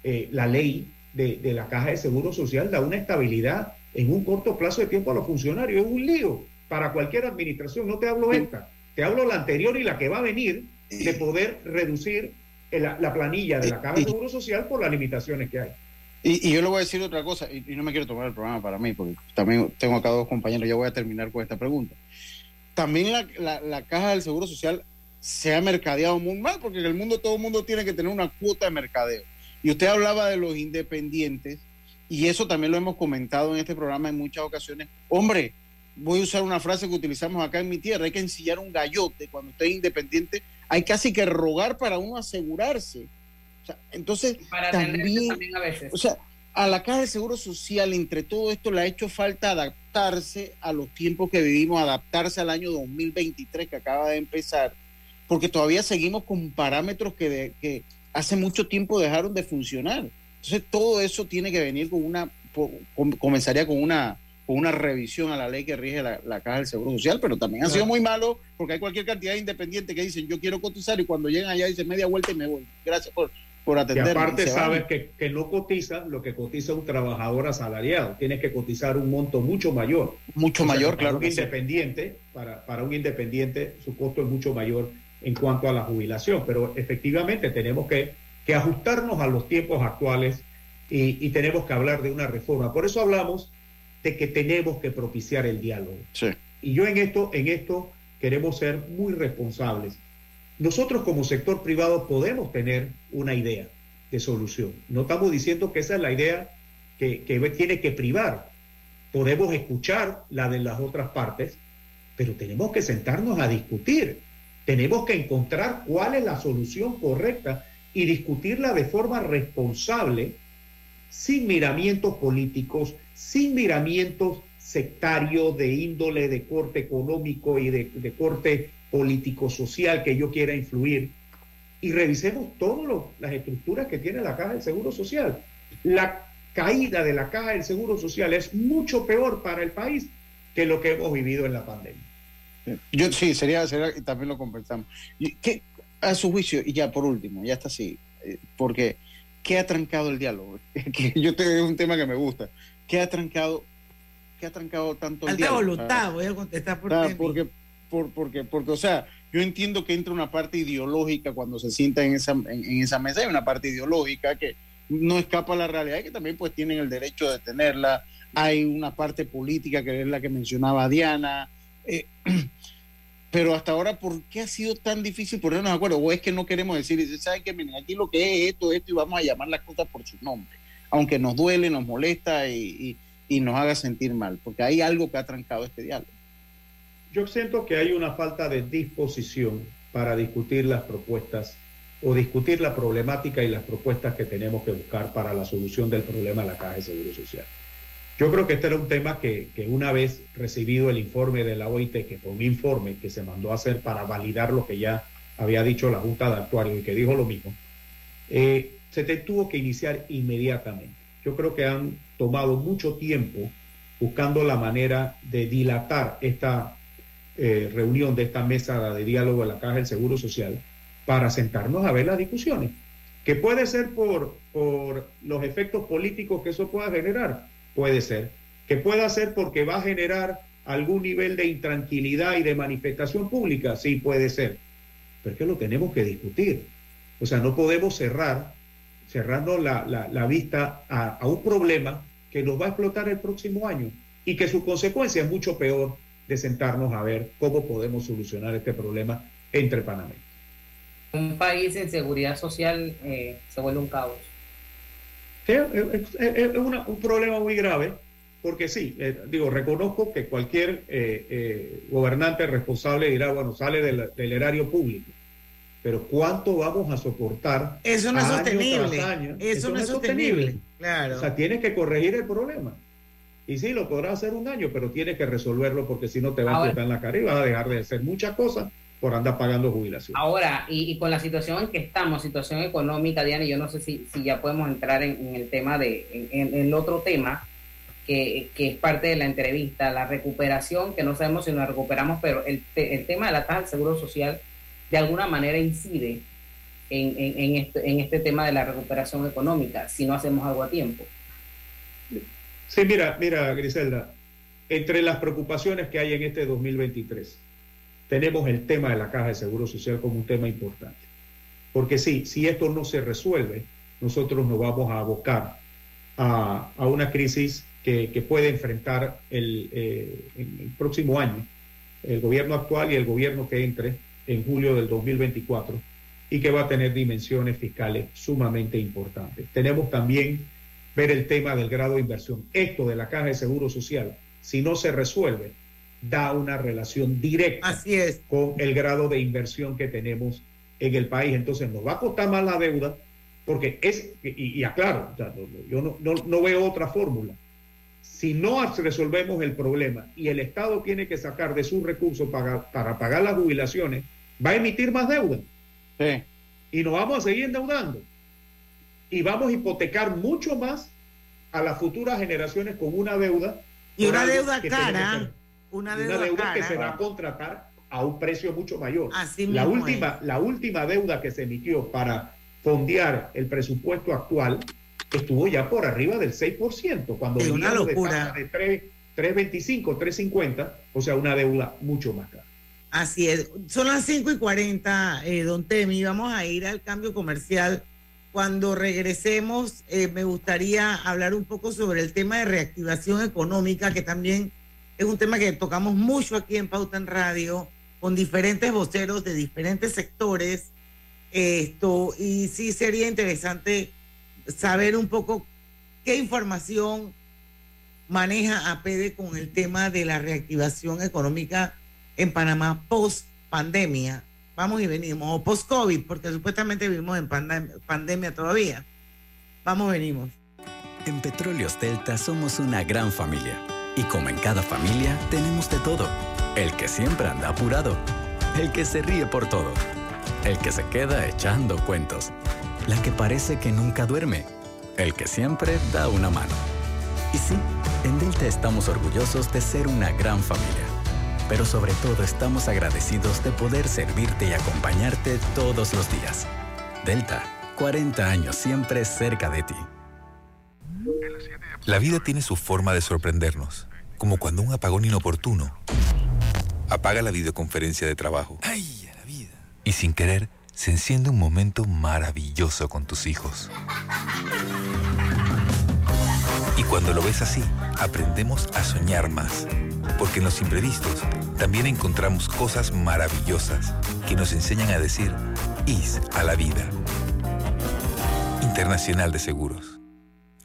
la ley de, de la Caja de Seguro Social da una estabilidad en un corto plazo de tiempo a los funcionarios. Es un lío para cualquier administración. No te hablo esta, te hablo la anterior y la que va a venir de poder reducir la, la planilla de la Caja de Seguro Social por las limitaciones que hay. Y, y, yo le voy a decir otra cosa, y, y, no me quiero tomar el programa para mí, porque también tengo acá dos compañeros, ya voy a terminar con esta pregunta. También la, la, la Caja del Seguro Social se ha mercadeado muy mal, porque en el mundo todo el mundo tiene que tener una cuota de mercadeo. Y usted hablaba de los independientes, y eso también lo hemos comentado en este programa en muchas ocasiones. Hombre, voy a usar una frase que utilizamos acá en mi tierra, hay que ensillar un gallote cuando usted es independiente, hay casi que rogar para uno asegurarse. O sea, entonces, para también, también a veces. o sea, a la Caja de Seguro Social, entre todo esto, le ha hecho falta adaptarse a los tiempos que vivimos, adaptarse al año 2023 que acaba de empezar, porque todavía seguimos con parámetros que, de, que hace mucho tiempo dejaron de funcionar. Entonces, todo eso tiene que venir con una, comenzaría con una, con una revisión a la ley que rige la, la Caja del Seguro Social, pero también ha sido muy malo porque hay cualquier cantidad de independientes que dicen yo quiero cotizar y cuando llegan allá dicen media vuelta y me voy. Gracias por, por atender. Y aparte sabes que, que, no cotiza lo que cotiza un trabajador asalariado, tienes que cotizar un monto mucho mayor. Mucho o sea, mayor, claro. Un independiente, sí. para, para un independiente su costo es mucho mayor en cuanto a la jubilación, pero efectivamente tenemos que, que ajustarnos a los tiempos actuales y, y tenemos que hablar de una reforma. Por eso hablamos de que tenemos que propiciar el diálogo. Sí. Y yo en esto, en esto queremos ser muy responsables. Nosotros como sector privado podemos tener una idea de solución. No estamos diciendo que esa es la idea que, que tiene que privar. Podemos escuchar la de las otras partes, pero tenemos que sentarnos a discutir. Tenemos que encontrar cuál es la solución correcta y discutirla de forma responsable, sin miramientos políticos, sin miramientos sectarios de índole de corte económico y de, de corte político-social que yo quiera influir. Y revisemos todas las estructuras que tiene la Caja del Seguro Social. La caída de la Caja del Seguro Social es mucho peor para el país que lo que hemos vivido en la pandemia. Yo sí, sería, sería también lo conversamos. ¿Qué, a su juicio, y ya por último, ya está así, porque ¿qué ha trancado el diálogo? que yo te es un tema que me gusta. ¿Qué ha trancado, qué ha trancado tanto el Alta diálogo? voluntad, voy a contestar por ah, porque, por, porque, porque, o sea, yo entiendo que entra una parte ideológica cuando se sienta en esa, en, en, esa mesa, hay una parte ideológica que no escapa a la realidad y que también pues tienen el derecho de tenerla. Hay una parte política que es la que mencionaba Diana. Eh, pero hasta ahora, ¿por qué ha sido tan difícil ponernos de acuerdo? O es que no queremos decir, ¿saben que Miren, aquí lo que es esto, esto, y vamos a llamar las cosas por su nombre, aunque nos duele, nos molesta y, nos haga sentir mal, porque hay algo que ha trancado este diálogo. Yo siento que hay una falta de disposición para discutir las propuestas o discutir la problemática y las propuestas que tenemos que buscar para la solución del problema de la Caja de Seguro Social. Yo creo que este era un tema que, que, una vez recibido el informe de la OIT, que fue un informe que se mandó a hacer para validar lo que ya había dicho la Junta de Actuarios y que dijo lo mismo, eh, se te tuvo que iniciar inmediatamente. Yo creo que han tomado mucho tiempo buscando la manera de dilatar esta eh, reunión de esta mesa de diálogo de la Caja del Seguro Social para sentarnos a ver las discusiones, que puede ser por, los efectos políticos que eso pueda generar, puede ser, que pueda ser porque va a generar algún nivel de intranquilidad y de manifestación pública, sí puede ser, pero es que lo tenemos que discutir. O sea, no podemos cerrar, cerrando la, la, la vista a, a un problema que nos va a explotar el próximo año y que su consecuencia es mucho peor de sentarnos a ver cómo podemos solucionar este problema entre panameños. Un país sin seguridad social eh, se vuelve un caos. Sí, es, es, una, un problema muy grave, porque sí, eh, digo, reconozco que cualquier eh, gobernante responsable dirá, bueno, sale del, del, erario público, pero ¿cuánto vamos a soportar? Eso no es sostenible. Año? Eso, Eso, no es sostenible. sostenible. Claro. O sea, tienes que corregir el problema. Y sí, lo podrás hacer un año, pero tienes que resolverlo porque si no te va a explotar en la cara y vas a dejar de hacer muchas cosas por andar pagando jubilación. Ahora, y, y, con la situación en que estamos, situación económica, Diana, yo no sé si, si ya podemos entrar en, en el tema de, en, en, el otro tema, que, que, es parte de la entrevista, la recuperación, que no sabemos si nos recuperamos, pero el, el tema de la tasa del seguro social de alguna manera incide en, en, este, en este tema de la recuperación económica, si no hacemos algo a tiempo. Sí, mira, mira, Griselda, entre las preocupaciones que hay en este 2023, tenemos el tema de la caja de seguro social como un tema importante. Porque sí, si esto no se resuelve, nosotros nos vamos a abocar a, a una crisis que, que, puede enfrentar el, eh, en el próximo año el gobierno actual y el gobierno que entre en julio del 2024 y que va a tener dimensiones fiscales sumamente importantes. Tenemos también ver el tema del grado de inversión. Esto de la Caja de Seguro Social, si no se resuelve, da una relación directa Así es. con el grado de inversión que tenemos en el país. Entonces nos va a costar más la deuda, porque es, y, y aclaro, yo no, no, no veo otra fórmula. Si no resolvemos el problema y el Estado tiene que sacar de sus recursos para, para pagar las jubilaciones, va a emitir más deuda. Sí. Y nos vamos a seguir endeudando. Y vamos a hipotecar mucho más a las futuras generaciones con una deuda. Y una deuda cara. Una una deuda, deuda cara. que se va a contratar a un precio mucho mayor. Así la, mismo última, la última deuda que se emitió para fondear el presupuesto actual estuvo ya por arriba del 6%, cuando Es una de locura. de 3, 3.25, 3.50, o sea, una deuda mucho más cara. Así es. Son las 5 y 40, eh, don Temi. Vamos a ir al cambio comercial. Cuando regresemos, eh, me gustaría hablar un poco sobre el tema de reactivación económica, que también es un tema que tocamos mucho aquí en Pauta en Radio, con diferentes voceros de diferentes sectores. Esto, y sí sería interesante saber un poco qué información maneja APD con el tema de la reactivación económica en Panamá post pandemia. Vamos y venimos, o post COVID, porque supuestamente vivimos en pandem- pandemia todavía. Vamos, venimos. En Petróleos Delta somos una gran familia. Y como en cada familia, tenemos de todo. El que siempre anda apurado. El que se ríe por todo. El que se queda echando cuentos. La que parece que nunca duerme. El que siempre da una mano. Y sí, en Delta estamos orgullosos de ser una gran familia. Pero sobre todo estamos agradecidos de poder servirte y acompañarte todos los días. Delta, 40 años siempre cerca de ti. La vida tiene su forma de sorprendernos, como cuando un apagón inoportuno apaga la videoconferencia de trabajo. ¡Ay, a la vida! Y sin querer, se enciende un momento maravilloso con tus hijos. Y cuando lo ves así, aprendemos a soñar más, porque en los imprevistos también encontramos cosas maravillosas que nos enseñan a decir IS a la vida. Internacional de Seguros.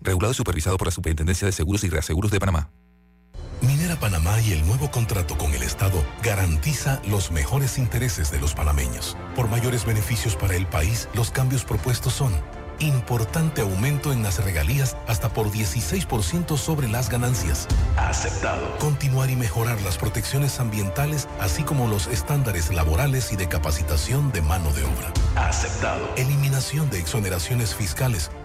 Regulado y supervisado por la Superintendencia de Seguros y Reaseguros de Panamá. Minera Panamá y el nuevo contrato con el Estado garantiza los mejores intereses de los panameños. Por mayores beneficios para el país, los cambios propuestos son importante aumento en las regalías hasta por 16% sobre las ganancias. Aceptado. Continuar y mejorar las protecciones ambientales, así como los estándares laborales y de capacitación de mano de obra. Aceptado. Eliminación de exoneraciones fiscales.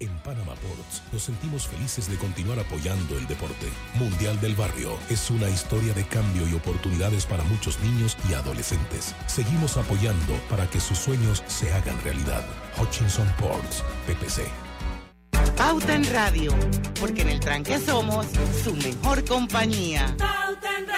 En Panama Ports nos sentimos felices de continuar apoyando el deporte. Mundial del Barrio es una historia de cambio y oportunidades para muchos niños y adolescentes. Seguimos apoyando para que sus sueños se hagan realidad. Hutchinson Ports, PPC. Pauta en Radio, porque en el tranque somos su mejor compañía. Pauta en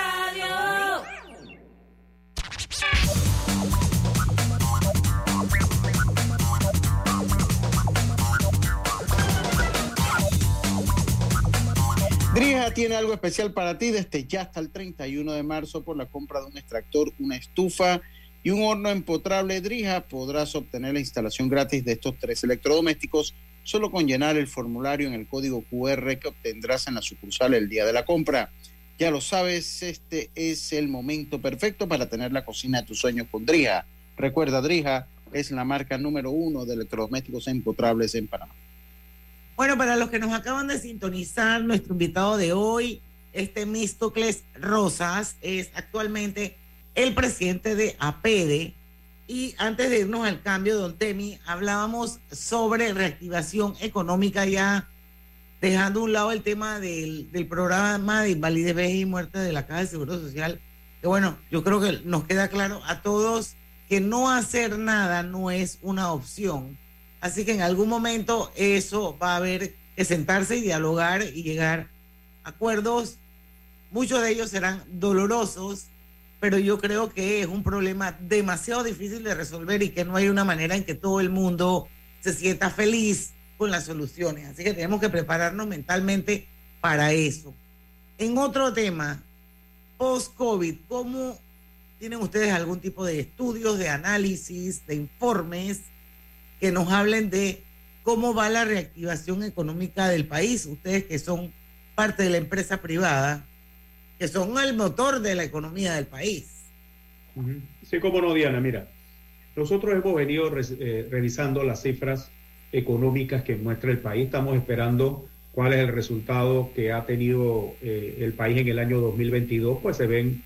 Drija tiene algo especial para ti desde ya hasta el 31 de marzo por la compra de un extractor, una estufa y un horno empotrable Drija. Podrás obtener la instalación gratis de estos tres electrodomésticos solo con llenar el formulario en el código QR que obtendrás en la sucursal el día de la compra. Ya lo sabes, este es el momento perfecto para tener la cocina de tus sueños con Drija. Recuerda, Drija, es la marca número uno de electrodomésticos empotrables en Panamá. Bueno, para los que nos acaban de sintonizar, nuestro invitado de hoy, este Místocles Rosas, es actualmente el presidente de APEDE. Y antes de irnos al cambio, don Temi, hablábamos sobre reactivación económica ya dejando a un lado el tema del, del programa de invalidez, vejez y muerte de la Caja de Seguro Social, que bueno, yo creo que nos queda claro a todos que no hacer nada no es una opción. Así que en algún momento eso va a haber que sentarse y dialogar y llegar a acuerdos. Muchos de ellos serán dolorosos, pero yo creo que es un problema demasiado difícil de resolver y que no hay una manera en que todo el mundo se sienta feliz con las soluciones. Así que tenemos que prepararnos mentalmente para eso. En otro tema, post-COVID, ¿cómo tienen ustedes algún tipo de estudios, de análisis, de informes que nos hablen de cómo va la reactivación económica del país? Ustedes que son parte de la empresa privada, que son el motor de la economía del país. Sí, como no, Diana, mira, nosotros hemos venido eh, revisando las cifras económicas que muestra el país. Estamos esperando cuál es el resultado que ha tenido eh, el país en el año 2022. Pues se ven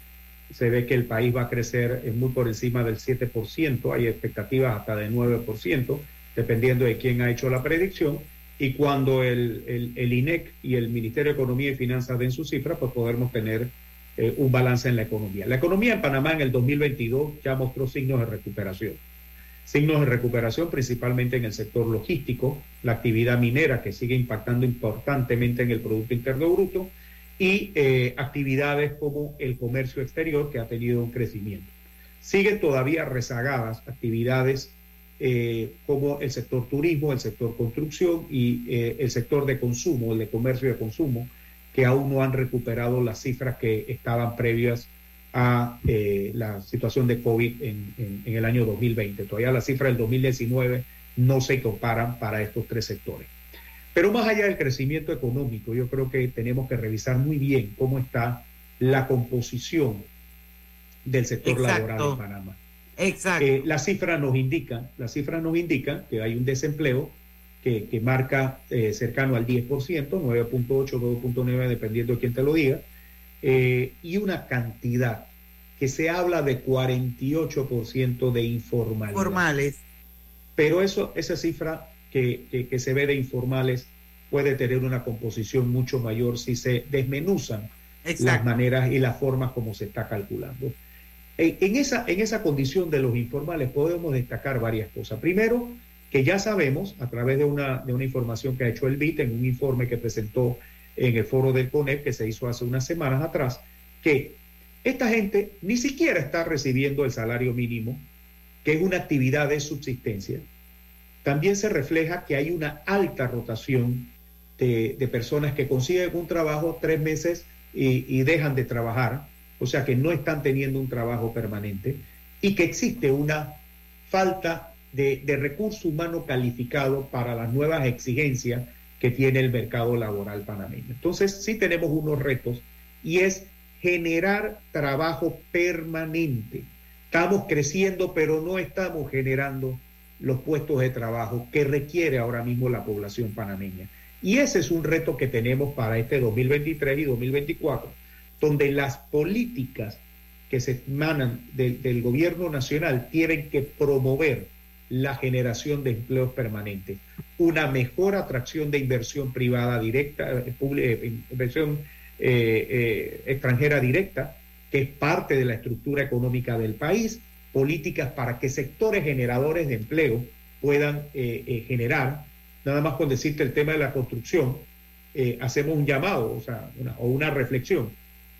se ve que el país va a crecer muy por encima del 7%, hay expectativas hasta de 9%, dependiendo de quién ha hecho la predicción. Y cuando el, el, INEC y el Ministerio de Economía y Finanzas den sus cifras, pues podremos tener eh, un balance en la economía. La economía en Panamá en el 2022 ya mostró signos de recuperación signos de recuperación principalmente en el sector logístico, la actividad minera que sigue impactando importantemente en el Producto Interno Bruto y eh, actividades como el comercio exterior que ha tenido un crecimiento. Siguen todavía rezagadas actividades eh, como el sector turismo, el sector construcción y eh, el sector de consumo, el de comercio de consumo, que aún no han recuperado las cifras que estaban previas a la situación de COVID en, el año 2020. Todavía las cifras del 2019 no se comparan para estos tres sectores. Pero más allá del crecimiento económico, yo creo que tenemos que revisar muy bien cómo está la composición del sector laboral en Panamá. Exacto. Eh, las cifras nos indican, las cifras nos indican que hay un desempleo que, marca eh, cercano al 10%, 9.8, 2.9, dependiendo de quién te lo diga, eh, y una cantidad que se habla de 48% de informales. Formales. Pero eso, esa cifra que, que, se ve de informales puede tener una composición mucho mayor si se desmenuzan las maneras y las formas como se está calculando. En, esa, en esa condición de los informales podemos destacar varias cosas. Primero, que ya sabemos a través de una, de una información que ha hecho el BIT en un informe que presentó en el foro del CONEP que se hizo hace unas semanas atrás, que esta gente ni siquiera está recibiendo el salario mínimo, que es una actividad de subsistencia. También se refleja que hay una alta rotación de, personas que consiguen un trabajo tres meses y, dejan de trabajar, o sea que no están teniendo un trabajo permanente, y que existe una falta de, de recurso humano calificado para las nuevas exigencias que tiene el mercado laboral panameño. Entonces, sí tenemos unos retos y es generar trabajo permanente. Estamos creciendo, pero no estamos generando los puestos de trabajo que requiere ahora mismo la población panameña. Y ese es un reto que tenemos para este 2023 y 2024, donde las políticas que se emanan del gobierno nacional tienen que promover la generación de empleos permanentes, una mejor atracción de inversión privada directa, eh, eh, inversión eh, extranjera directa, que es parte de la estructura económica del país, políticas para que sectores generadores de empleo puedan generar, nada más con decirte el tema de la construcción, hacemos un llamado o, sea, o una reflexión.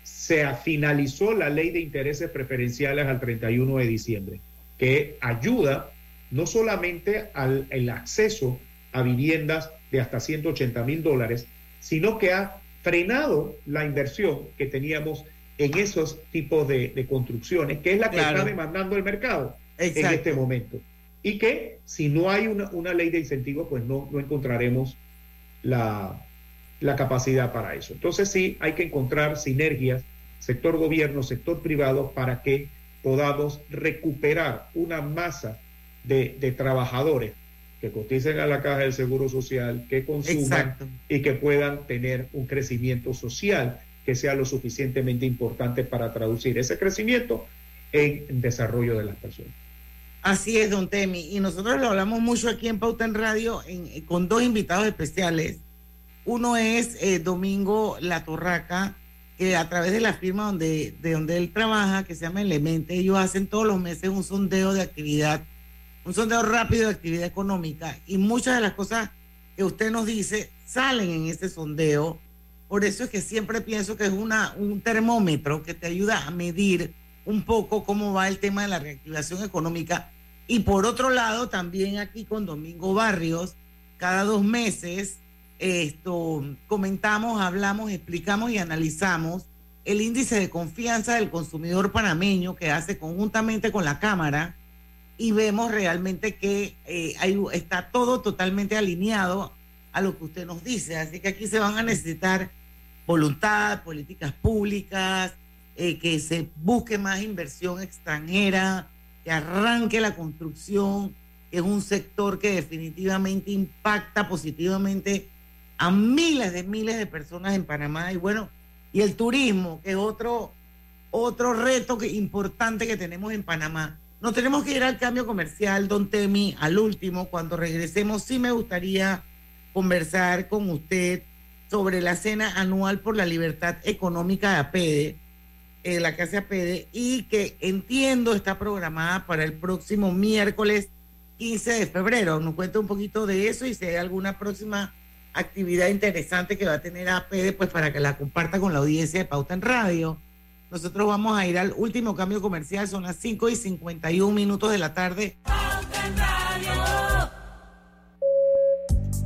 Se finalizó la ley de intereses preferenciales al 31 de diciembre, que ayuda no solamente al el acceso a viviendas de hasta 180 mil dólares, sino que ha frenado la inversión que teníamos en esos tipos de, construcciones, que es la que está demandando el mercado en este momento. Y que si no hay una, ley de incentivos, pues no, no encontraremos la, la capacidad para eso. Entonces sí, hay que encontrar sinergias, sector gobierno, sector privado, para que podamos recuperar una masa de, de trabajadores que coticen a la caja del Seguro Social, que consuman Exacto. y que puedan tener un crecimiento social que sea lo suficientemente importante para traducir ese crecimiento en desarrollo de las personas. Así es, don Temi. Y nosotros lo hablamos mucho aquí en Pauta en Radio en- con dos invitados especiales. Uno es eh, Domingo La Torraca, que a través de la firma donde, de donde él trabaja, que se llama Elemente, ellos hacen todos los meses un sondeo de actividad, un sondeo rápido de actividad económica. Y muchas de las cosas que usted nos dice salen en ese sondeo. Por eso es que siempre pienso que es una, un termómetro que te ayuda a medir un poco cómo va el tema de la reactivación económica. Y por otro lado, también aquí con Domingo Barrios, cada dos meses, esto comentamos, hablamos, explicamos y analizamos el índice de confianza del consumidor panameño que hace conjuntamente con la Cámara y vemos realmente que eh, está todo totalmente alineado a lo que usted nos dice. Así que aquí se van a necesitar voluntad, políticas públicas, eh, que se busque más inversión extranjera, que arranque la construcción, que es un sector que definitivamente impacta positivamente a miles de miles de personas en Panamá. Y bueno, y el turismo, que es otro, otro reto que, importante que tenemos en Panamá. Nos tenemos que ir al cambio comercial, don Temi, al último. Cuando regresemos, sí me gustaría conversar con usted sobre la cena anual por la libertad económica de APEDE, eh, la que hace APEDE, y que entiendo está programada para el próximo miércoles 15 de febrero. Nos cuenta un poquito de eso y si hay alguna próxima actividad interesante que va a tener APEDE, pues para que la comparta con la audiencia de Pauta en Radio. Nosotros vamos a ir al último cambio comercial, son las 5 y 51 minutos de la tarde. En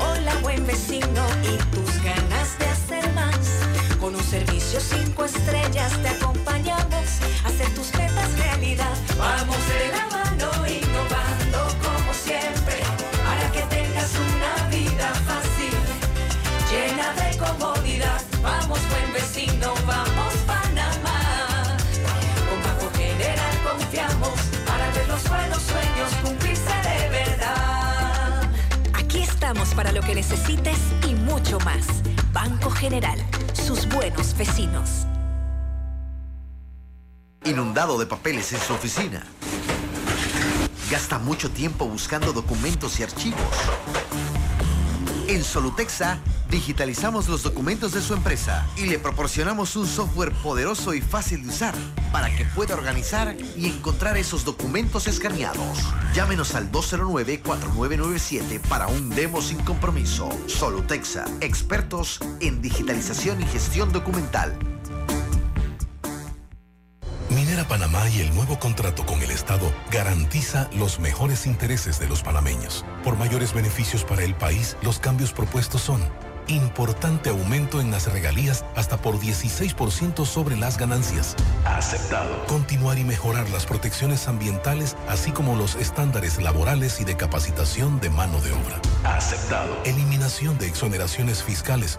Hola buen vecino y tus ganas de hacer más. Con un servicio cinco estrellas te acompañamos para lo que necesites y mucho más. Banco General, sus buenos vecinos. Inundado de papeles en su oficina. Gasta mucho tiempo buscando documentos y archivos. En Solutexa digitalizamos los documentos de su empresa y le proporcionamos un software poderoso y fácil de usar para que pueda organizar y encontrar esos documentos escaneados. Llámenos al 209-4997 para un demo sin compromiso. Solutexa, expertos en digitalización y gestión documental. Minera Panamá y el nuevo contrato con el Estado garantiza los mejores intereses de los panameños. Por mayores beneficios para el país, los cambios propuestos son importante aumento en las regalías hasta por 16% sobre las ganancias. Aceptado. Continuar y mejorar las protecciones ambientales, así como los estándares laborales y de capacitación de mano de obra. Aceptado. Eliminación de exoneraciones fiscales.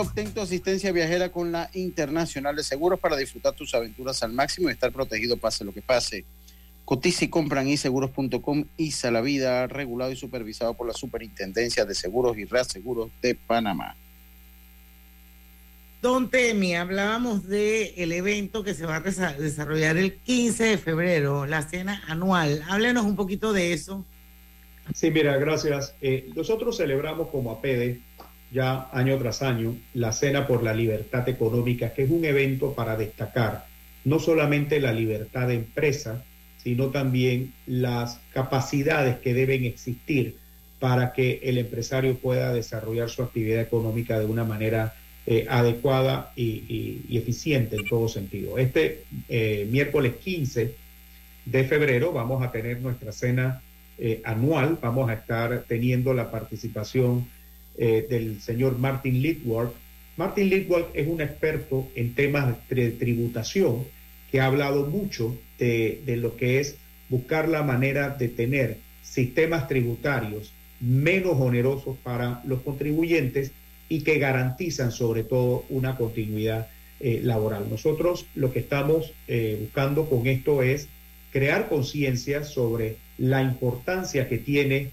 Obtén tu asistencia viajera con la Internacional de Seguros para disfrutar tus aventuras al máximo y estar protegido pase lo que pase. Cotiza y compran iseguros.com y la vida, regulado y supervisado por la Superintendencia de Seguros y Reaseguros de Panamá. Don Temi, hablábamos del el evento que se va a desarrollar el 15 de febrero, la cena anual. Háblenos un poquito de eso. Sí, mira, gracias. Eh, nosotros celebramos como APEDE ya año tras año la Cena por la Libertad Económica, que es un evento para destacar no solamente la libertad de empresa, sino también las capacidades que deben existir para que el empresario pueda desarrollar su actividad económica de una manera eh, adecuada y, eficiente en todo sentido. Este eh, miércoles 15 de febrero vamos a tener nuestra cena eh, anual, vamos a estar teniendo la participación del señor Martin Litworth. Martin Litworth es un experto en temas de tributación que ha hablado mucho de, de lo que es buscar la manera de tener sistemas tributarios menos onerosos para los contribuyentes y que garantizan sobre todo una continuidad eh, laboral. Nosotros lo que estamos eh, buscando con esto es crear conciencia sobre la importancia que tiene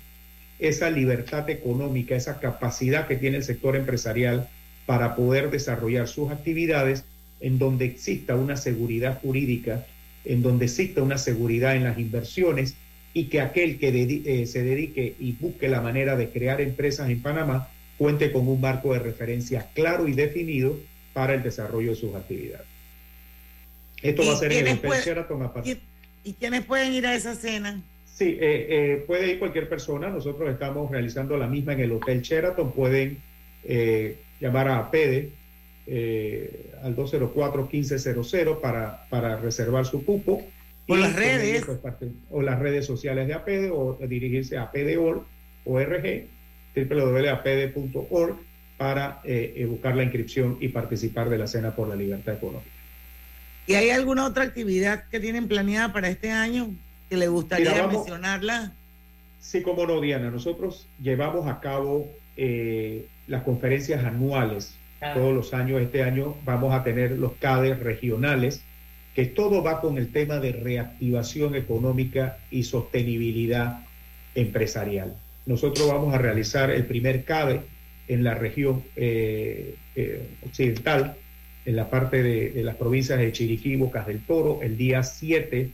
esa libertad económica, esa capacidad que tiene el sector empresarial para poder desarrollar sus actividades en donde exista una seguridad jurídica, en donde exista una seguridad en las inversiones y que aquel que eh, se dedique y busque la manera de crear empresas en Panamá cuente con un marco de referencia claro y definido para el desarrollo de sus actividades. Esto va a ser en el Sheraton ¿Y quiénes pueden ir a esa cena? Sí, eh, eh, puede ir cualquier persona. Nosotros estamos realizando la misma en el Hotel Sheraton. Pueden eh, llamar a APEDE al 204-1500 para, para reservar su cupo. O las redes. O las redes sociales de APEDE o dirigirse a APEDE.org www.apd.org para eh, eh, buscar la inscripción y participar de la Cena por la Libertad Económica. ¿Y hay alguna otra actividad que tienen planeada para este año que le gustaría mencionarla? Sí, como no, Diana. Nosotros llevamos a cabo eh, las conferencias anuales todos los años. Este año vamos a tener los CADES regionales, que todo va con el tema de reactivación económica y sostenibilidad empresarial. Nosotros vamos a realizar el primer CABE en la región eh, eh, occidental, en la parte de, las provincias de Chiriquí Bocas del Toro, el día 7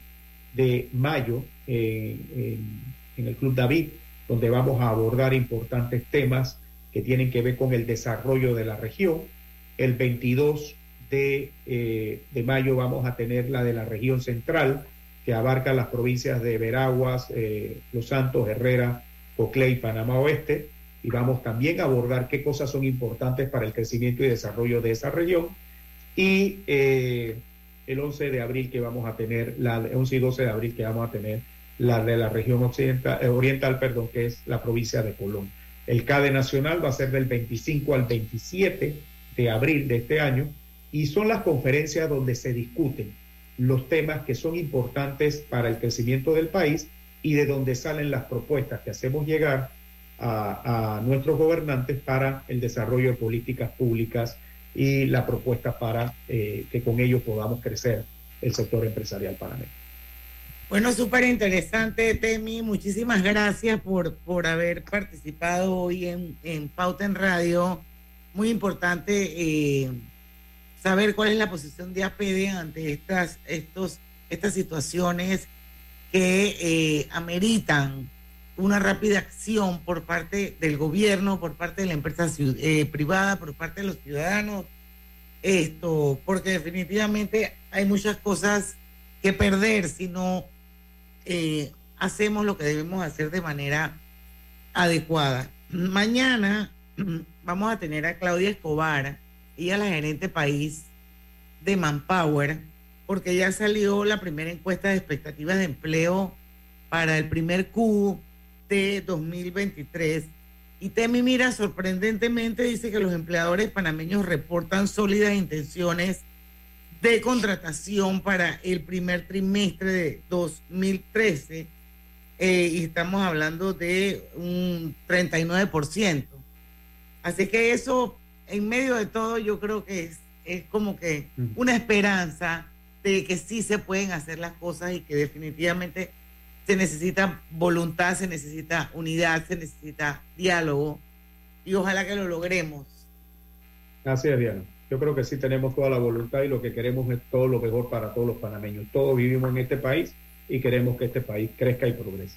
de mayo en, el Club David, donde vamos a abordar importantes temas que tienen que ver con el desarrollo de la región. El 22 de, eh, de mayo vamos a tener la de la región central, que abarca las provincias de Veraguas, Los Santos, Herrera, COCLEI Panamá Oeste y vamos también a abordar qué cosas son importantes para el crecimiento y desarrollo de esa región. Y eh, el 11 de abril que vamos a tener, la 11 y 12 de abril que vamos a tener la de la región occidental, eh, oriental, perdón, que es la provincia de Colón. El CADE nacional va a ser del 25 al 27 de abril de este año y son las conferencias donde se discuten los temas que son importantes para el crecimiento del país y de donde salen las propuestas que hacemos llegar a, nuestros gobernantes para el desarrollo de políticas públicas y la propuesta para eh, que con ello podamos crecer el sector empresarial panameño. Bueno, súper interesante, Temi. Muchísimas gracias por, por haber participado hoy en, en Pauta en Radio. Muy importante eh, saber cuál es la posición de APD ante estas, estos, estas situaciones que eh, ameritan una rápida acción por parte del gobierno, por parte de la empresa eh, privada, por parte de los ciudadanos. Esto, porque definitivamente hay muchas cosas que perder si no eh, hacemos lo que debemos hacer de manera adecuada. Mañana vamos a tener a Claudia Escobar, ella es la gerente país de Manpower, porque ya salió la primera encuesta de expectativas de empleo para el primer Q de 2023. Y Temi Mira sorprendentemente dice que los empleadores panameños reportan sólidas intenciones de contratación para el primer trimestre de 2013 eh, y estamos hablando de un 39%. Así que eso, en medio de todo, yo creo que es, es como que una esperanza de que sí se pueden hacer las cosas y que definitivamente se necesita voluntad, se necesita unidad, se necesita diálogo y ojalá que lo logremos. Gracias, Diana. Yo creo que sí tenemos toda la voluntad y lo que queremos es todo lo mejor para todos los panameños. Todos vivimos en este país y queremos que este país crezca y progrese.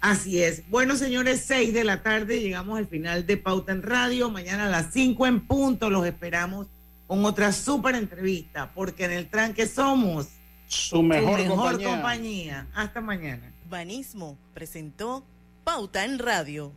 Así es. Bueno, señores, seis de la tarde llegamos al final de Pauta en Radio. Mañana a las cinco en punto los esperamos con otra súper entrevista, porque en el tranque somos su mejor, compañía. compañía. Hasta mañana. Banismo presentó Pauta en Radio.